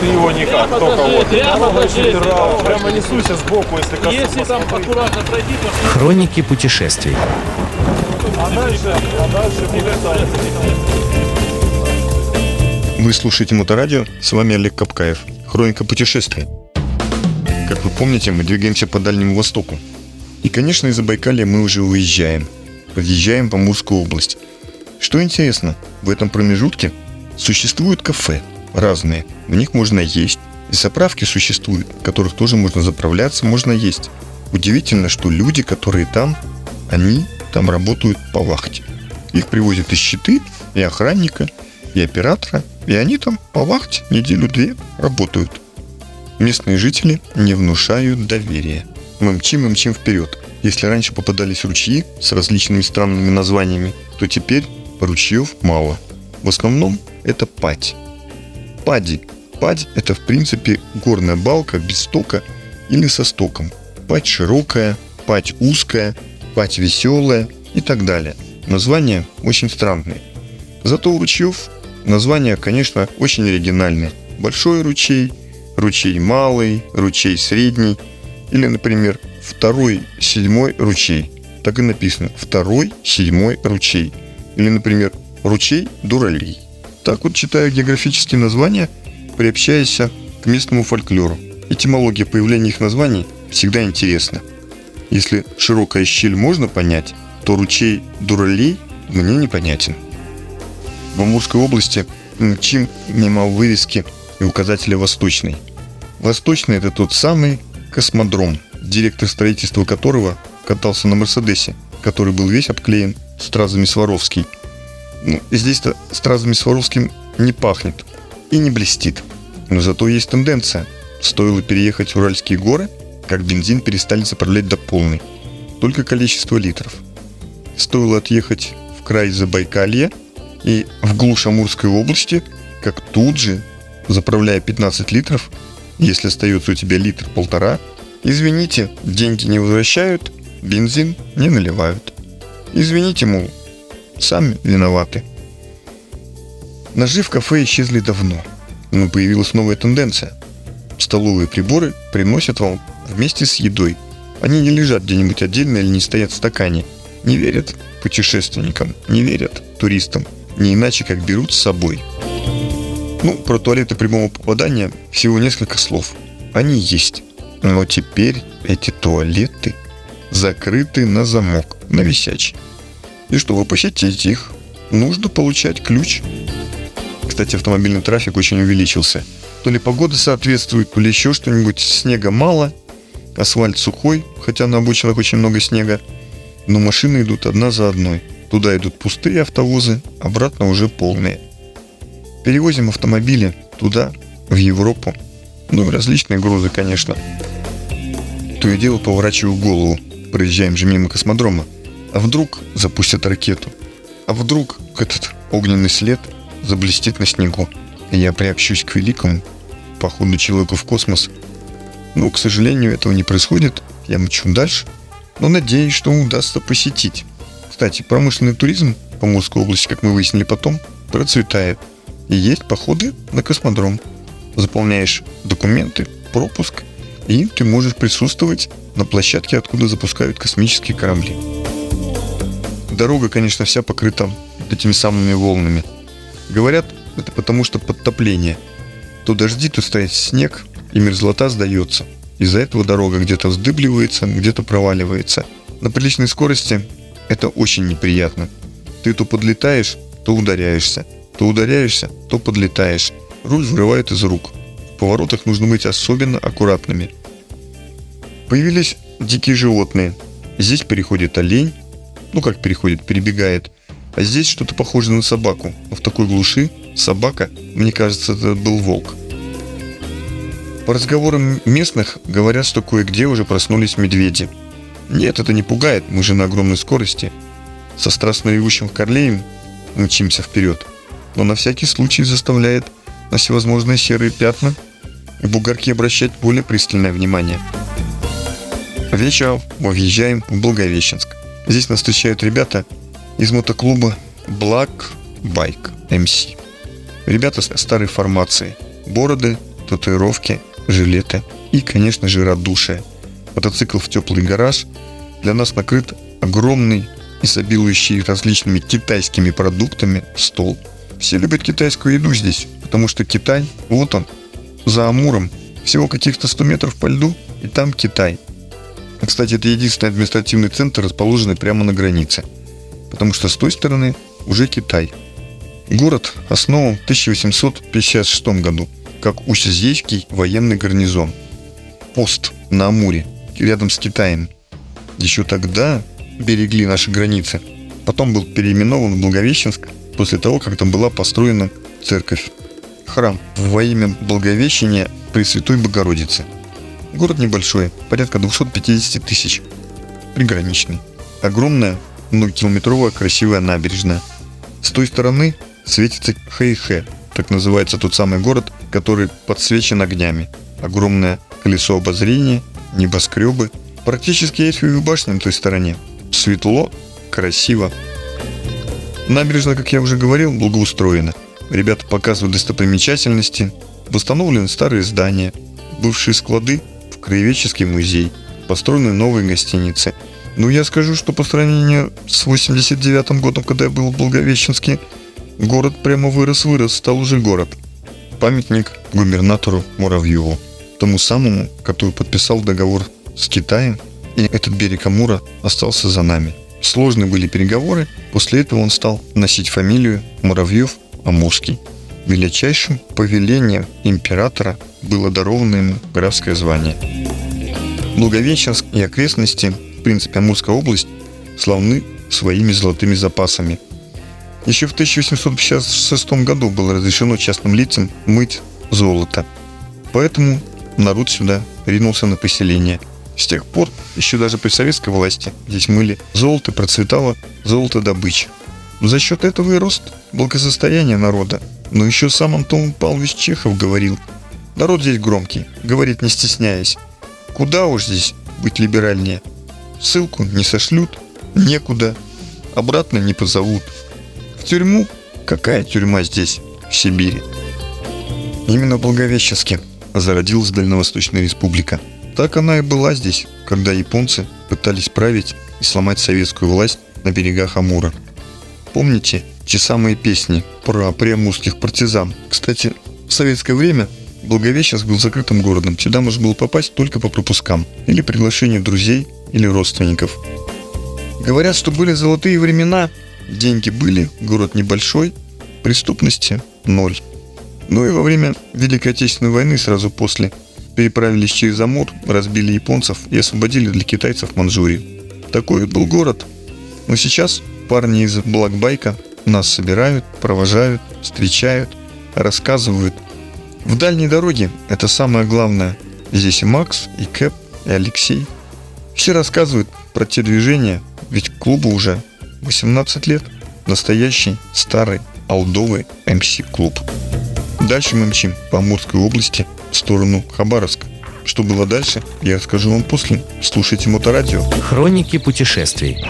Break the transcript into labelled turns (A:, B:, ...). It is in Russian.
A: Ты его никак, только вот. Прямо, прямо несуйся сбоку, если коснусь.
B: Если там аккуратно пройти, то
C: Хроники путешествий.
A: А дальше, а дальше
D: Вы слушаете Моторадио, с вами Олег Капкаев. Хроника путешествий. Как вы помните, мы двигаемся по Дальнему Востоку. И, конечно, из Забайкалья мы уже уезжаем. Подъезжаем в Амурскую область. Что интересно, в этом промежутке существуют кафе разные. В них можно есть. И заправки существуют, в которых тоже можно заправляться, можно есть. Удивительно, что люди, которые там, они там работают по вахте. Их привозят и щиты, и охранника, и оператора, и они там по вахте неделю-две работают. Местные жители не внушают доверия. Мы мчим и мчим вперед. Если раньше попадались ручьи с различными странными названиями, то теперь ручьев мало. В основном это пать. Пади. Падь – это в принципе горная балка без стока или со стоком. Пать широкая, пать узкая, пать веселая и так далее. Названия очень странные. Зато у ручьев названия, конечно, очень оригинальные. Большой ручей, ручей малый, ручей средний или, например, второй седьмой ручей. Так и написано. Второй седьмой ручей. Или, например, ручей дуралей. Так вот читаю географические названия, приобщаясь к местному фольклору. Этимология появления их названий всегда интересна. Если широкая щель можно понять, то ручей Дуралей мне непонятен. В Амурской области мчим мимо вывески и указателя «Восточный». Восточный – это тот самый космодром, директор строительства которого катался на Мерседесе, который был весь обклеен стразами Сваровский. Ну, здесь-то стразами Сваровским не пахнет и не блестит. Но зато есть тенденция. Стоило переехать в Уральские горы, как бензин перестали заправлять до полной. Только количество литров. Стоило отъехать в край Забайкалья и в глушь Амурской области, как тут же, заправляя 15 литров, если остается у тебя литр-полтора, извините, деньги не возвращают, бензин не наливают. Извините, мол, сами виноваты. Ножи в кафе исчезли давно, но появилась новая тенденция. Столовые приборы приносят вам вместе с едой. Они не лежат где-нибудь отдельно или не стоят в стакане. Не верят путешественникам, не верят туристам, не иначе как берут с собой. Ну, про туалеты прямого попадания всего несколько слов. Они есть. Но теперь эти туалеты закрыты на замок, на висячий. И чтобы посетить их, нужно получать ключ. Кстати, автомобильный трафик очень увеличился. То ли погода соответствует, то ли еще что-нибудь. Снега мало, асфальт сухой, хотя на обочинах очень много снега. Но машины идут одна за одной. Туда идут пустые автовозы, обратно уже полные. Перевозим автомобили туда, в Европу. Ну и различные грузы, конечно. То и дело поворачиваю голову. Проезжаем же мимо космодрома. А вдруг запустят ракету? А вдруг этот огненный след заблестит на снегу? И я приобщусь к великому, походу человеку в космос. Но, к сожалению, этого не происходит. Я мчу дальше. Но надеюсь, что удастся посетить. Кстати, промышленный туризм по Мурской области, как мы выяснили потом, процветает. И есть походы на космодром. Заполняешь документы, пропуск, и ты можешь присутствовать на площадке, откуда запускают космические корабли. Дорога, конечно, вся покрыта этими самыми волнами. Говорят, это потому что подтопление. То дожди, то стоит снег, и мерзлота сдается. Из-за этого дорога где-то вздыбливается, где-то проваливается. На приличной скорости это очень неприятно. Ты то подлетаешь, то ударяешься. То ударяешься, то подлетаешь. Руль вырывает из рук. В поворотах нужно быть особенно аккуратными. Появились дикие животные. Здесь переходит олень, ну как переходит, перебегает. А здесь что-то похоже на собаку. Но в такой глуши собака, мне кажется, это был волк. По разговорам местных говорят, что кое-где уже проснулись медведи. Нет, это не пугает, мы же на огромной скорости. Со страстно ревущим корлеем мчимся вперед. Но на всякий случай заставляет на всевозможные серые пятна и бугорки обращать более пристальное внимание. Вечером мы въезжаем в Благовещенск. Здесь нас встречают ребята из мотоклуба Black Bike MC. Ребята старой формации. Бороды, татуировки, жилеты и, конечно же, радушие. Мотоцикл в теплый гараж для нас накрыт огромный, изобилующий различными китайскими продуктами стол. Все любят китайскую еду здесь, потому что Китай, вот он, за Амуром, всего каких-то 100 метров по льду, и там Китай. Кстати, это единственный административный центр, расположенный прямо на границе, потому что с той стороны уже Китай. Город основан в 1856 году как Усизейский военный гарнизон. Пост на Амуре, рядом с Китаем. Еще тогда берегли наши границы. Потом был переименован в Благовещенск после того, как там была построена церковь. Храм во имя Благовещения Пресвятой Богородицы. Город небольшой, порядка 250 тысяч. Приграничный. Огромная, многокилометровая красивая набережная. С той стороны светится Хэйхэ, так называется тот самый город, который подсвечен огнями. Огромное колесо обозрения, небоскребы. Практически Эйфелевы башни на той стороне. Светло, красиво. Набережная, как я уже говорил, благоустроена. Ребята показывают достопримечательности, восстановлены старые здания, бывшие склады краеведческий музей, построены новые гостиницы. Ну, я скажу, что по сравнению с 89 годом, когда я был в Благовещенске, город прямо вырос-вырос, стал уже город. Памятник губернатору Муравьеву, тому самому, который подписал договор с Китаем, и этот берег Амура остался за нами. Сложные были переговоры, после этого он стал носить фамилию Муравьев Амурский. Величайшим повелением императора было даровано ему графское звание. Благовещенск и окрестности, в принципе, Амурская область, славны своими золотыми запасами. Еще в 1856 году было разрешено частным лицам мыть золото. Поэтому народ сюда ринулся на поселение. С тех пор, еще даже при советской власти, здесь мыли золото, процветало золото добыча. За счет этого и рост благосостояния народа. Но еще сам Антон Павлович Чехов говорил, народ здесь громкий, говорит не стесняясь. Куда уж здесь быть либеральнее? Ссылку не сошлют, некуда, обратно не позовут. В тюрьму? Какая тюрьма здесь, в Сибири? Именно в Благовещенске зародилась Дальневосточная республика. Так она и была здесь, когда японцы пытались править и сломать советскую власть на берегах Амура. Помните те самые песни про преамурских партизан? Кстати, в советское время Благовещенск был закрытым городом. Сюда можно было попасть только по пропускам или приглашению друзей или родственников. Говорят, что были золотые времена, деньги были, город небольшой, преступности ноль. Ну и во время Великой Отечественной войны сразу после переправились через Амур, разбили японцев и освободили для китайцев Манчжурию. Такой был город. Но сейчас парни из Блэкбайка нас собирают, провожают, встречают, рассказывают. В дальней дороге это самое главное. Здесь и Макс, и Кэп, и Алексей. Все рассказывают про те движения, ведь клубу уже 18 лет. Настоящий, старый, алдовый МС-клуб. Дальше мы мчим по Амурской области в сторону Хабаровска. Что было дальше, я расскажу вам после. Слушайте Моторадио.
C: Хроники путешествий.